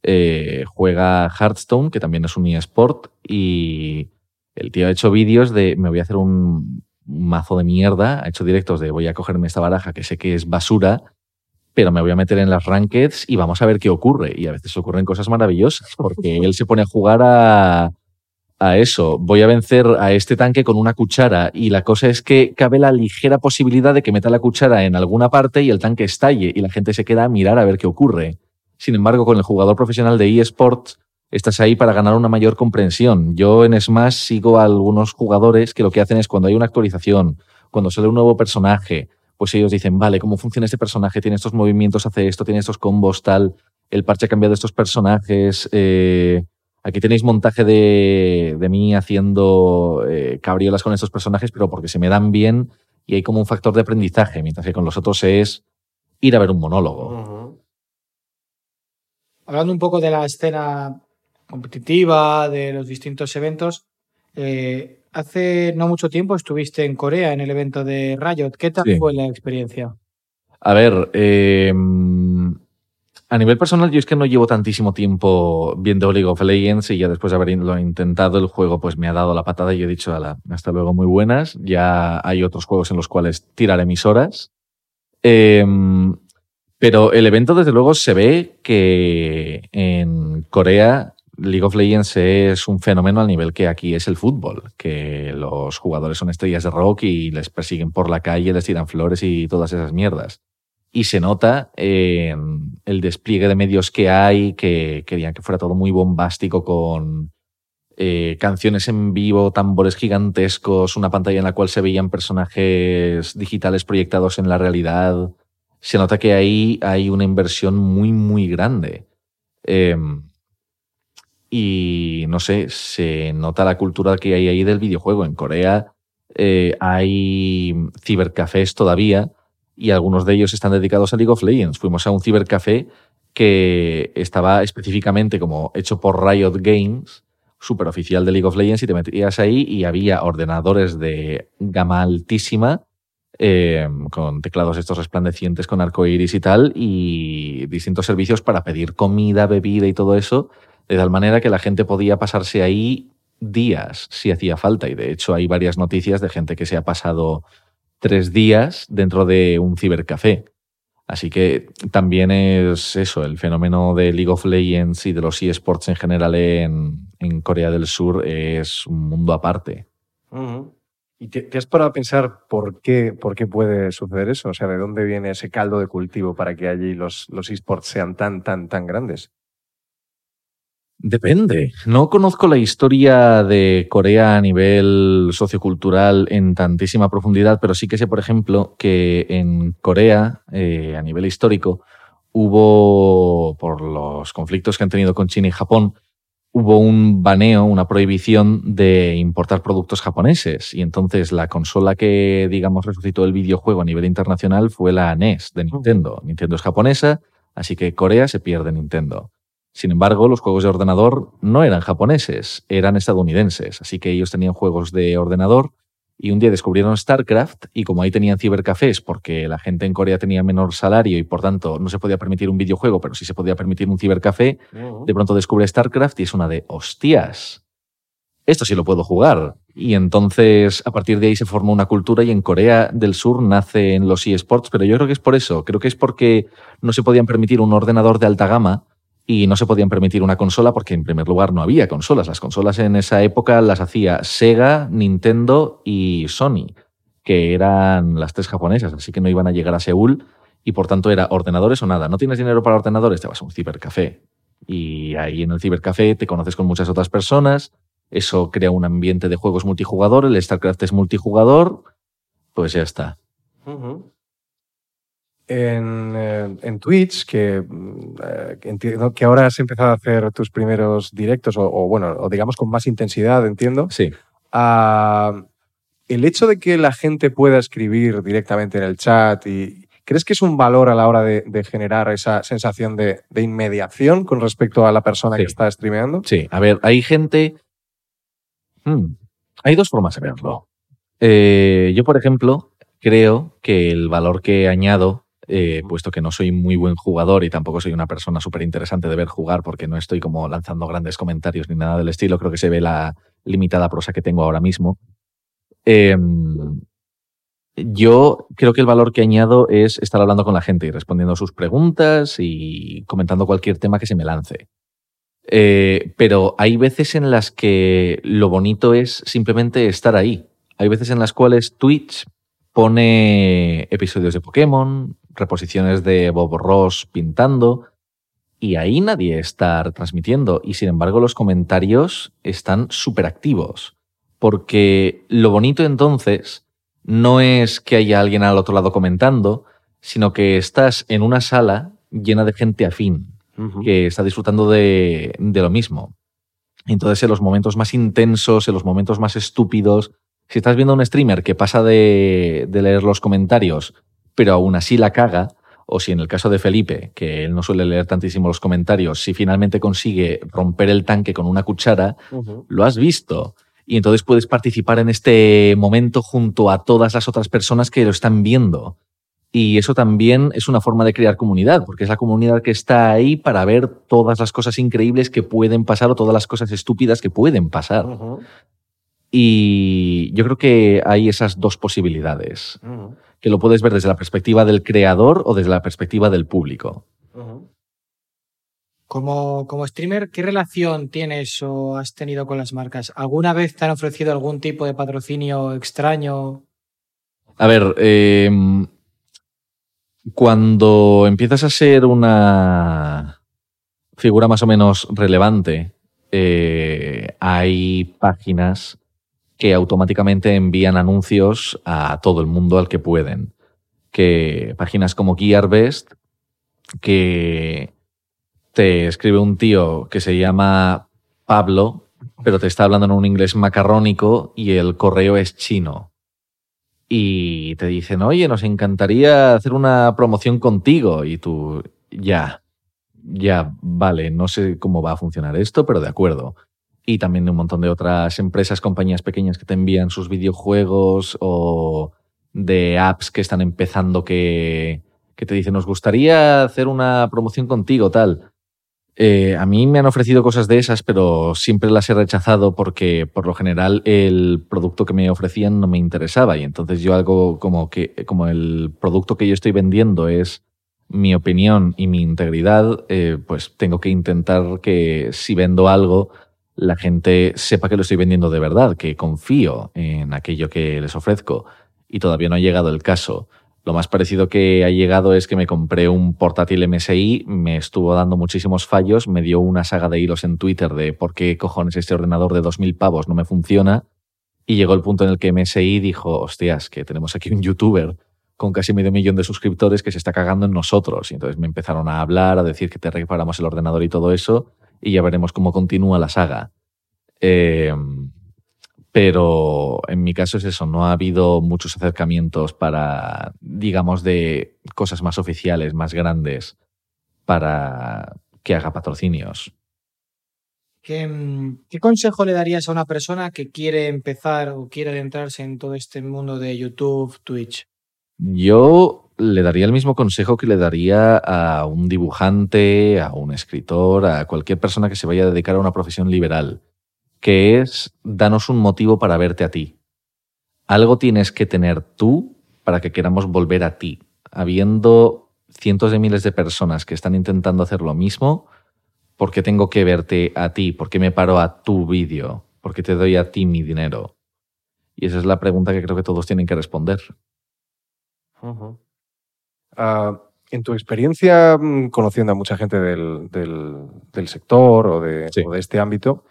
D: eh, juega Hearthstone, que también es un eSport, y el tío ha hecho vídeos de me voy a hacer un mazo de mierda, ha hecho directos de voy a cogerme esta baraja que sé que es basura, pero me voy a meter en las rankeds y vamos a ver qué ocurre. Y a veces ocurren cosas maravillosas, porque él se pone a jugar a, a eso. Voy a vencer a este tanque con una cuchara y la cosa es que cabe la ligera posibilidad de que meta la cuchara en alguna parte y el tanque estalle y la gente se queda a mirar a ver qué ocurre. Sin embargo, con el jugador profesional de eSports estás ahí para ganar una mayor comprensión. Yo en Smash sigo a algunos jugadores que lo que hacen es cuando hay una actualización, cuando sale un nuevo personaje, pues ellos dicen, vale, ¿cómo funciona este personaje? Tiene estos movimientos, hace esto, tiene estos combos, tal. El parche ha cambiado estos personajes. eh, aquí tenéis montaje de, de mí haciendo eh, cabriolas con estos personajes, pero porque se me dan bien y hay como un factor de aprendizaje, mientras que con los otros es ir a ver un monólogo.
E: Hablando un poco de la escena competitiva, de los distintos eventos, eh, hace no mucho tiempo estuviste en Corea en el evento de Riot. ¿Qué tal
D: Sí.
E: fue la experiencia?
D: A ver, eh, a nivel personal, yo es que no llevo tantísimo tiempo viendo League of Legends y ya después de haberlo intentado, el juego pues me ha dado la patada y yo he dicho, "Ala, hasta luego, muy buenas. Ya hay otros juegos en los cuales tiraré mis horas. Eh, pero el evento, desde luego, se ve que en Corea League of Legends es un fenómeno al nivel que aquí es el fútbol, que los jugadores son estrellas de rock y les persiguen por la calle, les tiran flores y todas esas mierdas. Y se nota en el despliegue de medios que hay, que querían que fuera todo muy bombástico con eh, canciones en vivo, tambores gigantescos, una pantalla en la cual se veían personajes digitales proyectados en la realidad. Se nota que ahí hay una inversión muy, muy grande. Em, y no sé, se nota la cultura que hay ahí del videojuego. En Corea eh, hay cibercafés todavía y algunos de ellos están dedicados a League of Legends. Fuimos a un cibercafé que estaba específicamente como hecho por Riot Games, super oficial de League of Legends, y te metías ahí y había ordenadores de gama altísima eh, con teclados estos resplandecientes con arcoiris y tal, y distintos servicios para pedir comida, bebida y todo eso, de tal manera que la gente podía pasarse ahí días si hacía falta. Y de hecho hay varias noticias de gente que se ha pasado tres días dentro de un cibercafé. Así que también es eso, el fenómeno de League of Legends y de los eSports en general en, en Corea del Sur es un mundo aparte.
C: ¿Y te, te has parado a pensar por qué, por qué puede suceder eso? O sea, ¿de dónde viene ese caldo de cultivo para que allí los, los esports sean tan, tan, tan grandes?
D: Depende. No conozco la historia de Corea a nivel sociocultural en tantísima profundidad, pero sí que sé, por ejemplo, que en Corea, eh, a nivel histórico, hubo, por los conflictos que han tenido con China y Japón, hubo un baneo, una prohibición de importar productos japoneses. Y entonces la consola que, digamos, resucitó el videojuego a nivel internacional fue la NES de Nintendo. Nintendo es japonesa, así que Corea se pierde Nintendo. Sin embargo, los juegos de ordenador no eran japoneses, eran estadounidenses, así que ellos tenían juegos de ordenador Y un día descubrieron StarCraft y como ahí tenían cibercafés porque la gente en Corea tenía menor salario y por tanto no se podía permitir un videojuego, pero sí se podía permitir un cibercafé, de pronto descubre StarCraft y es una de hostias. Esto sí lo puedo jugar. Y entonces a partir de ahí se formó una cultura y en Corea del Sur nacen los eSports, pero yo creo que es por eso, creo que es porque no se podían permitir un ordenador de alta gama y no se podían permitir una consola porque en primer lugar no había consolas. Las consolas en esa época las hacía Sega, Nintendo y Sony, que eran las tres japonesas, así que no iban a llegar a Seúl y por tanto era ordenadores o nada. No tienes dinero para ordenadores, te vas a un cibercafé. Y ahí en el cibercafé te conoces con muchas otras personas, eso crea un ambiente de juegos multijugador, el StarCraft es multijugador, pues ya está.
C: En, Twitch, que, eh, entiendo que ahora has empezado a hacer tus primeros directos, o, bueno, o digamos con más intensidad, entiendo.
D: Sí.
C: Uh, el hecho de que la gente pueda escribir directamente en el chat y, ¿Crees que es un valor a la hora de, de generar esa sensación de, de, inmediación con respecto a la persona
D: sí.
C: que está streameando?
D: Sí, a ver, hay gente Hmm. Hay dos formas de verlo. Eh, yo, por ejemplo, creo que el valor que añado, eh, puesto que no soy muy buen jugador y tampoco soy una persona súper interesante de ver jugar porque no estoy como lanzando grandes comentarios ni nada del estilo, creo que se ve la limitada prosa que tengo ahora mismo. Eh, yo creo que el valor que añado es estar hablando con la gente y respondiendo a sus preguntas y comentando cualquier tema que se me lance. Eh, pero hay veces en las que lo bonito es simplemente estar ahí. Hay veces en las cuales Twitch pone episodios de Pokémon, reposiciones de Bob Ross pintando, y ahí nadie está retransmitiendo. Y sin embargo, los comentarios están súper activos. Porque lo bonito entonces no es que haya alguien al otro lado comentando, sino que estás en una sala llena de gente afín, que está disfrutando de, de, lo mismo. Entonces, en los momentos más intensos, en los momentos más estúpidos, si estás viendo a un streamer que pasa de, de, leer los comentarios, pero aún así la caga, o si en el caso de Felipe, que él no suele leer tantísimo los comentarios, si finalmente consigue romper el tanque con una cuchara, uh -huh. lo has visto. Y entonces puedes participar en este momento junto a todas las otras personas que lo están viendo. Y eso también es una forma de crear comunidad, porque es la comunidad que está ahí para ver todas las cosas increíbles que pueden pasar o todas las cosas estúpidas que pueden pasar. Uh -huh. Y yo creo que hay esas dos posibilidades, uh -huh. Que lo puedes ver desde la perspectiva del creador o desde la perspectiva del público.
E: Uh -huh. como, como streamer, ¿qué relación tienes o has tenido con las marcas? ¿Alguna vez te han ofrecido algún tipo de patrocinio extraño?
D: A ver, eh, cuando empiezas a ser una figura más o menos relevante, eh, hay páginas que automáticamente envían anuncios a todo el mundo al que pueden. Que páginas como GearBest, que te escribe un tío que se llama Pablo, pero te está hablando en un inglés macarrónico y el correo es chino y te dicen, oye, nos encantaría hacer una promoción contigo. Y tú, ya, ya, vale, no sé cómo va a funcionar esto, pero de acuerdo. Y también de un montón de otras empresas, compañías pequeñas que te envían sus videojuegos o de apps que están empezando que, que te dicen, nos gustaría hacer una promoción contigo, tal. Eh, a mí me han ofrecido cosas de esas, pero siempre las he rechazado porque por lo general el producto que me ofrecían no me interesaba y entonces yo algo como que como el producto que yo estoy vendiendo es mi opinión y mi integridad, eh, pues tengo que intentar que si vendo algo la gente sepa que lo estoy vendiendo de verdad, que confío en aquello que les ofrezco y todavía no ha llegado el caso. Lo más parecido que ha llegado es que me compré un portátil MSI, me estuvo dando muchísimos fallos, me dio una saga de hilos en Twitter de por qué cojones este ordenador de 2.000 pavos no me funciona. Y llegó el punto en el que MSI dijo, hostias, que tenemos aquí un youtuber con casi medio millón de suscriptores que se está cagando en nosotros. Y entonces me empezaron a hablar, a decir que te reparamos el ordenador y todo eso, y ya veremos cómo continúa la saga. Eh, pero en mi caso es eso, no ha habido muchos acercamientos para, digamos, de cosas más oficiales, más grandes, para que haga patrocinios.
E: ¿Qué, ¿Qué consejo le darías a una persona que quiere empezar o quiere adentrarse en todo este mundo de YouTube, Twitch?
D: Yo le daría el mismo consejo que le daría a un dibujante, a un escritor, a cualquier persona que se vaya a dedicar a una profesión liberal, que es danos un motivo para verte a ti. Algo tienes que tener tú para que queramos volver a ti. Habiendo cientos de miles de personas que están intentando hacer lo mismo, ¿por qué tengo que verte a ti? ¿Por qué me paro a tu vídeo? ¿Por qué te doy a ti mi dinero? Y esa es la pregunta que creo que todos tienen que responder.
C: En tu experiencia, mm, conociendo a mucha gente del, del, sector o de, o de, este ámbito,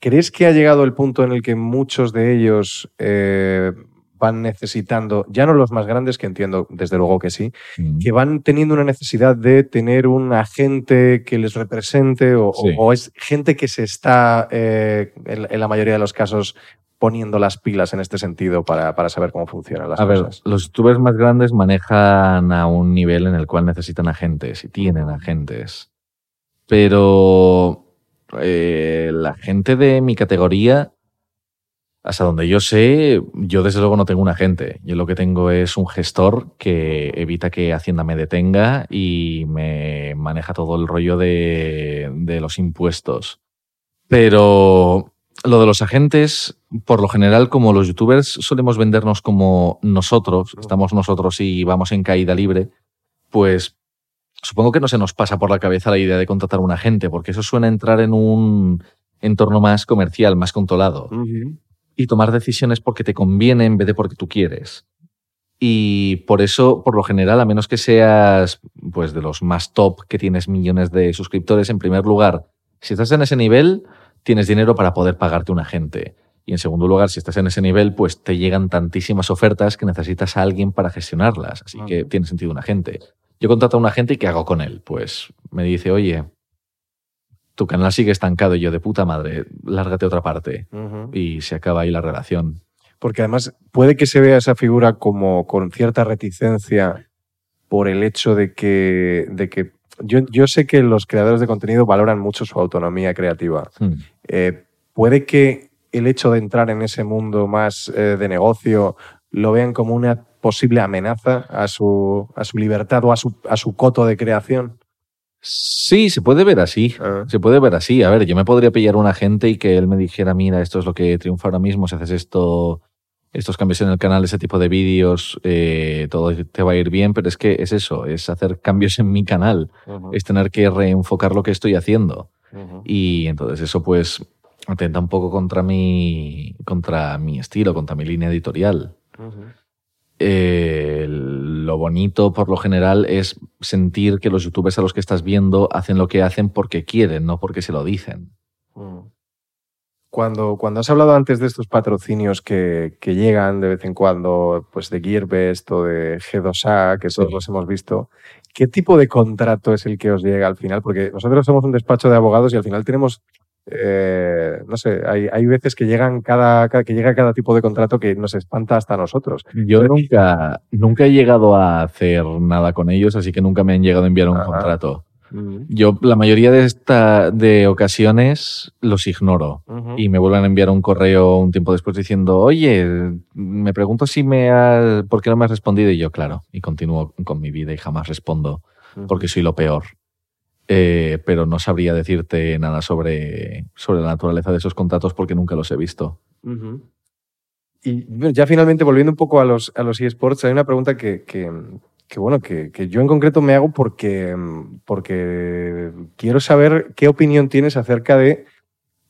C: ¿crees que ha llegado el punto en el que muchos de ellos eh, van necesitando, ya no los más grandes, que entiendo desde luego que sí, que van teniendo una necesidad de tener un agente que les represente o, o es gente que se está, eh, en, la mayoría de los casos, poniendo las pilas en este sentido para, para saber cómo funcionan las
D: a
C: cosas?
D: Ver, los youtubers más grandes manejan a un nivel en el cual necesitan agentes y tienen agentes. Pero eh, la gente de mi categoría hasta donde yo sé, yo desde luego no tengo un agente. Yo lo que tengo es un gestor que evita que Hacienda me detenga y me maneja todo el rollo de, de los impuestos. Pero lo de los agentes, por lo general, como los youtubers solemos vendernos como nosotros, estamos nosotros y vamos en caída libre, pues supongo que no se nos pasa por la cabeza la idea de contratar un agente, porque eso suena entrar en un entorno más comercial, más controlado. Y tomar decisiones porque te conviene en vez de porque tú quieres. Y por eso, por lo general, a menos que seas pues, de los más top, que tienes millones de suscriptores, en primer lugar, si estás en ese nivel, tienes dinero para poder pagarte un agente. Y en segundo lugar, si estás en ese nivel, pues te llegan tantísimas ofertas que necesitas a alguien para gestionarlas. Así que tiene sentido un agente. Yo contrato a un agente y ¿qué hago con él? Pues me dice, oye, tu canal sigue estancado y yo de puta madre, lárgate a otra parte y se acaba ahí la relación.
C: Porque además puede que se vea esa figura como con cierta reticencia por el hecho de que, de que yo, yo sé que los creadores de contenido valoran mucho su autonomía creativa. Hmm. Eh, puede que el hecho de entrar en ese mundo más eh, de negocio lo vean como una posible amenaza a su, a su libertad o a su, a su coto de creación.
D: Sí, se puede ver así. Ah. Se puede ver así. A ver, yo me podría pillar un agente y que él me dijera, mira, esto es lo que triunfa ahora mismo, si haces esto, estos cambios en el canal, ese tipo de vídeos, eh, todo te va a ir bien, pero es que es eso, es hacer cambios en mi canal, es tener que reenfocar lo que estoy haciendo. Y entonces eso pues atenta un poco contra mi, contra mi estilo, contra mi línea editorial. Eh, lo bonito, por lo general, es sentir que los youtubers a los que estás viendo hacen lo que hacen porque quieren, no porque se lo dicen.
C: Cuando, cuando has hablado antes de estos patrocinios que, que llegan de vez en cuando, pues de Gearbest o de G2A, que todos los hemos visto, ¿qué tipo de contrato es el que os llega al final? Porque nosotros somos un despacho de abogados y al final tenemos eh, no sé, hay, hay, veces que llegan cada, que llega cada tipo de contrato que nos espanta hasta nosotros.
D: Yo nunca, nunca he llegado a hacer nada con ellos, así que nunca me han llegado a enviar un contrato. Yo la mayoría de, esta, de ocasiones los ignoro y me vuelven a enviar un correo un tiempo después diciendo, oye, me pregunto si me ha, por qué no me has respondido y yo, claro, y continúo con mi vida y jamás respondo porque soy lo peor. Eh, pero no sabría decirte nada sobre, sobre la naturaleza de esos contratos porque nunca los he visto.
C: Y ya finalmente, volviendo un poco a los, a los eSports, hay una pregunta que, que, bueno, que, que, yo en concreto me hago porque, porque quiero saber qué opinión tienes acerca de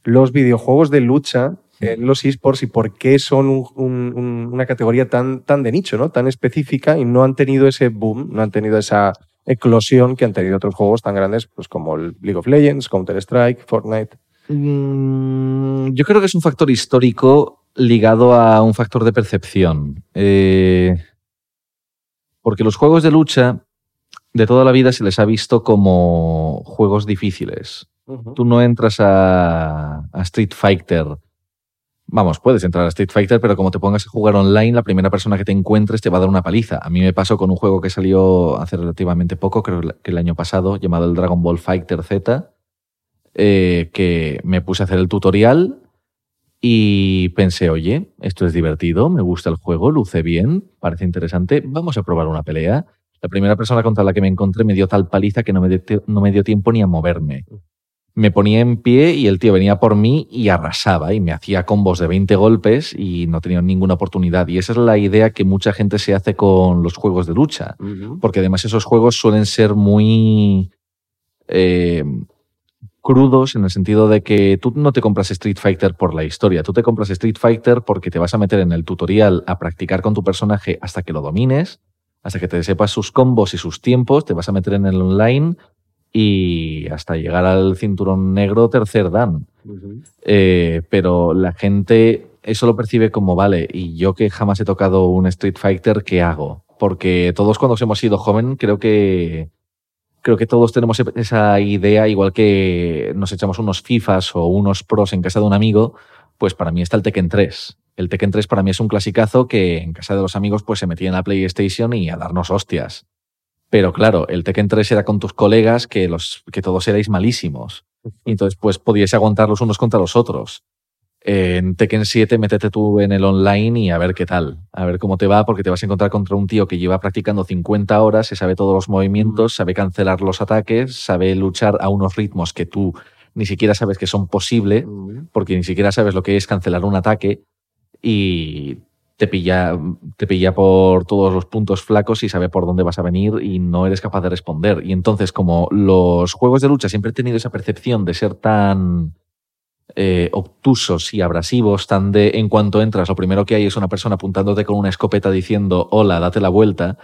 C: los videojuegos de lucha en los esports y por qué son una categoría tan, tan de nicho, ¿no? tan específica y no han tenido ese boom, no han tenido esa eclosión que han tenido otros juegos tan grandes pues, como el League of Legends, Counter-Strike, Fortnite.
D: Mm, yo creo que es un factor histórico ligado a un factor de percepción. Eh, porque los juegos de lucha de toda la vida se les ha visto como juegos difíciles. Tú no entras a, a Street Fighter Vamos, puedes entrar a Street Fighter, pero como te pongas a jugar online, la primera persona que te encuentres te va a dar una paliza. A mí me pasó con un juego que salió hace relativamente poco, creo que el año pasado, llamado el Dragon Ball Fighter Z. eh, que me puse a hacer el tutorial y pensé, oye, esto es divertido, me gusta el juego, luce bien, parece interesante, vamos a probar una pelea. La primera persona contra la que me encontré me dio tal paliza que no me dio, no me dio tiempo ni a moverme. Me ponía en pie y el tío venía por mí y arrasaba y me hacía combos de 20 golpes y no tenía ninguna oportunidad. Y esa es la idea que mucha gente se hace con los juegos de lucha, porque además esos juegos suelen ser muy... Eh, crudos en el sentido de que tú no te compras Street Fighter por la historia, tú te compras Street Fighter porque te vas a meter en el tutorial a practicar con tu personaje hasta que lo domines, hasta que te sepas sus combos y sus tiempos, te vas a meter en el online y hasta llegar al cinturón negro tercer dan. Eh, pero la gente eso lo percibe como, vale, y yo que jamás he tocado un Street Fighter, ¿qué hago? Porque todos cuando hemos sido joven creo que creo que todos tenemos esa idea, igual que nos echamos unos FIFAs o unos pros en casa de un amigo, pues para mí está el Tekken 3. El Tekken 3 para mí es un clasicazo que en casa de los amigos pues se metía en la PlayStation y a darnos hostias. Pero claro, el Tekken 3 era con tus colegas que, los, que todos erais malísimos. Y entonces pues podíais aguantar los unos contra los otros en Tekken 7 métete tú en el online y a ver qué tal, a ver cómo te va, porque te vas a encontrar contra un tío que lleva practicando 50 horas, se sabe todos los movimientos, sabe cancelar los ataques, sabe luchar a unos ritmos que tú ni siquiera sabes que son posibles, porque ni siquiera sabes lo que es cancelar un ataque y te pilla, te pilla por todos los puntos flacos y sabe por dónde vas a venir y no eres capaz de responder. Y entonces, como los juegos de lucha siempre he tenido esa percepción de ser tan eh, obtusos y abrasivos, tan de en cuanto entras, lo primero que hay es una persona apuntándote con una escopeta diciendo hola, date la vuelta,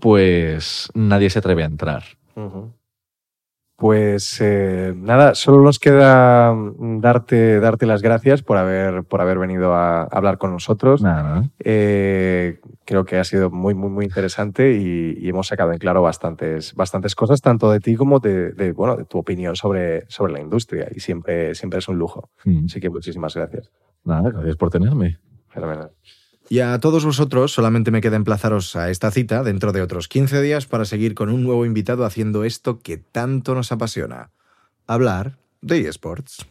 D: pues nadie se atreve a entrar.
C: Pues eh, nada, solo nos queda mm, darte, darte las gracias por haber, por haber venido a hablar con nosotros. Eh, creo que ha sido muy, muy, muy interesante y, hemos sacado en claro bastantes, bastantes cosas, tanto de ti como de, bueno, de tu opinión sobre, sobre la industria. Y siempre, siempre es un lujo. Mm. Así que muchísimas gracias.
D: Nada, gracias por tenerme.
C: Fenomenal.
A: Y a todos vosotros solamente me queda emplazaros a esta cita dentro de otros 15 días para seguir con un nuevo invitado haciendo esto que tanto nos apasiona, hablar de eSports.